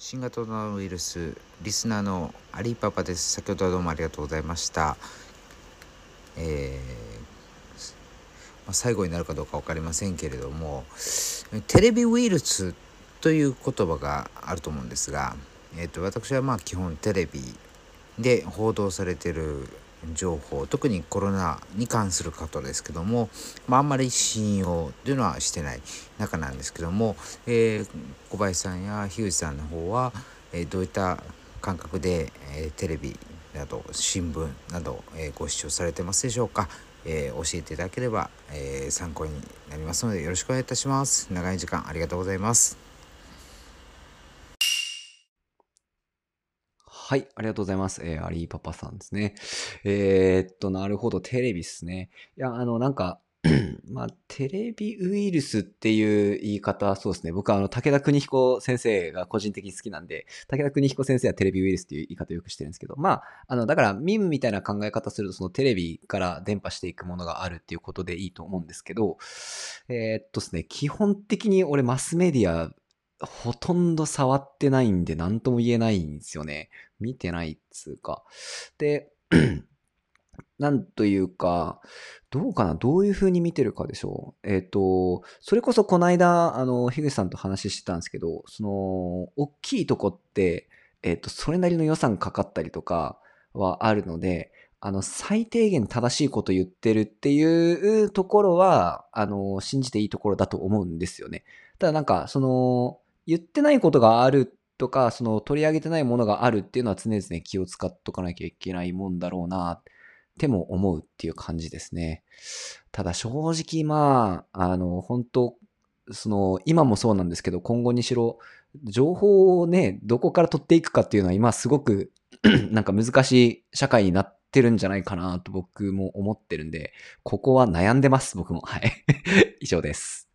新型コロナウイルスリスナーのアリーパパです。先ほどはどうもありがとうございました。えーまあ、最後になるかどうか分かりませんけれどもテレビウイルスという言葉があると思うんですが、えーと、私はまあ基本テレビで報道されてる情報特にコロナに関することですけども、まあ、あんまり信用というのはしてない中なんですけども、えー、小林さんや樋口さんの方は、えー、どういった感覚で、え、テレビなど新聞など、えご視聴されてますでしょうか、え教えていただければ、え参考になりますのでよろしくお願いいたします。長い時間ありがとうございます。はい、ありがとうございます。えー、アリーパパさんですね。えー、っと、なるほど、テレビっすね。いや、あの、なんか、まあ、テレビウイルスっていう言い方、そうですね。僕はあの、武田邦彦先生が個人的に好きなんで、武田邦彦先生はテレビウイルスっていう言い方をよくしてるんですけど、まあ、あの、だから、ミムみたいな考え方すると、そのテレビから伝播していくものがあるっていうことでいいと思うんですけど、えー、っとですね、基本的に俺マスメディアほとんど触ってないんで何とも言えないんですよね。見てないっつうか。で、なんというか、どうかな？どういう風に見てるかでしょう？えっ、ー、と、それこそこの間、あの、樋口さんと話してたんですけど、その、大きいとこって、えっ、ー、と、それなりの予算かかったりとかはあるので、あの、最低限正しいこと言ってるっていうところは、あの、信じていいところだと思うんですよね。ただなんか、その、言ってないことがあるとか、その取り上げてないものがあるっていうのは常々気を使っとかなきゃいけないもんだろうな、っても思うっていう感じですね。ただ正直まあ、あの、本当その、今もそうなんですけど、今後にしろ、情報をね、どこから取っていくかっていうのは今すごく なんか難しい社会になってるんじゃないかなと僕も思ってるんで、ここは悩んでます、僕も。はい。以上です。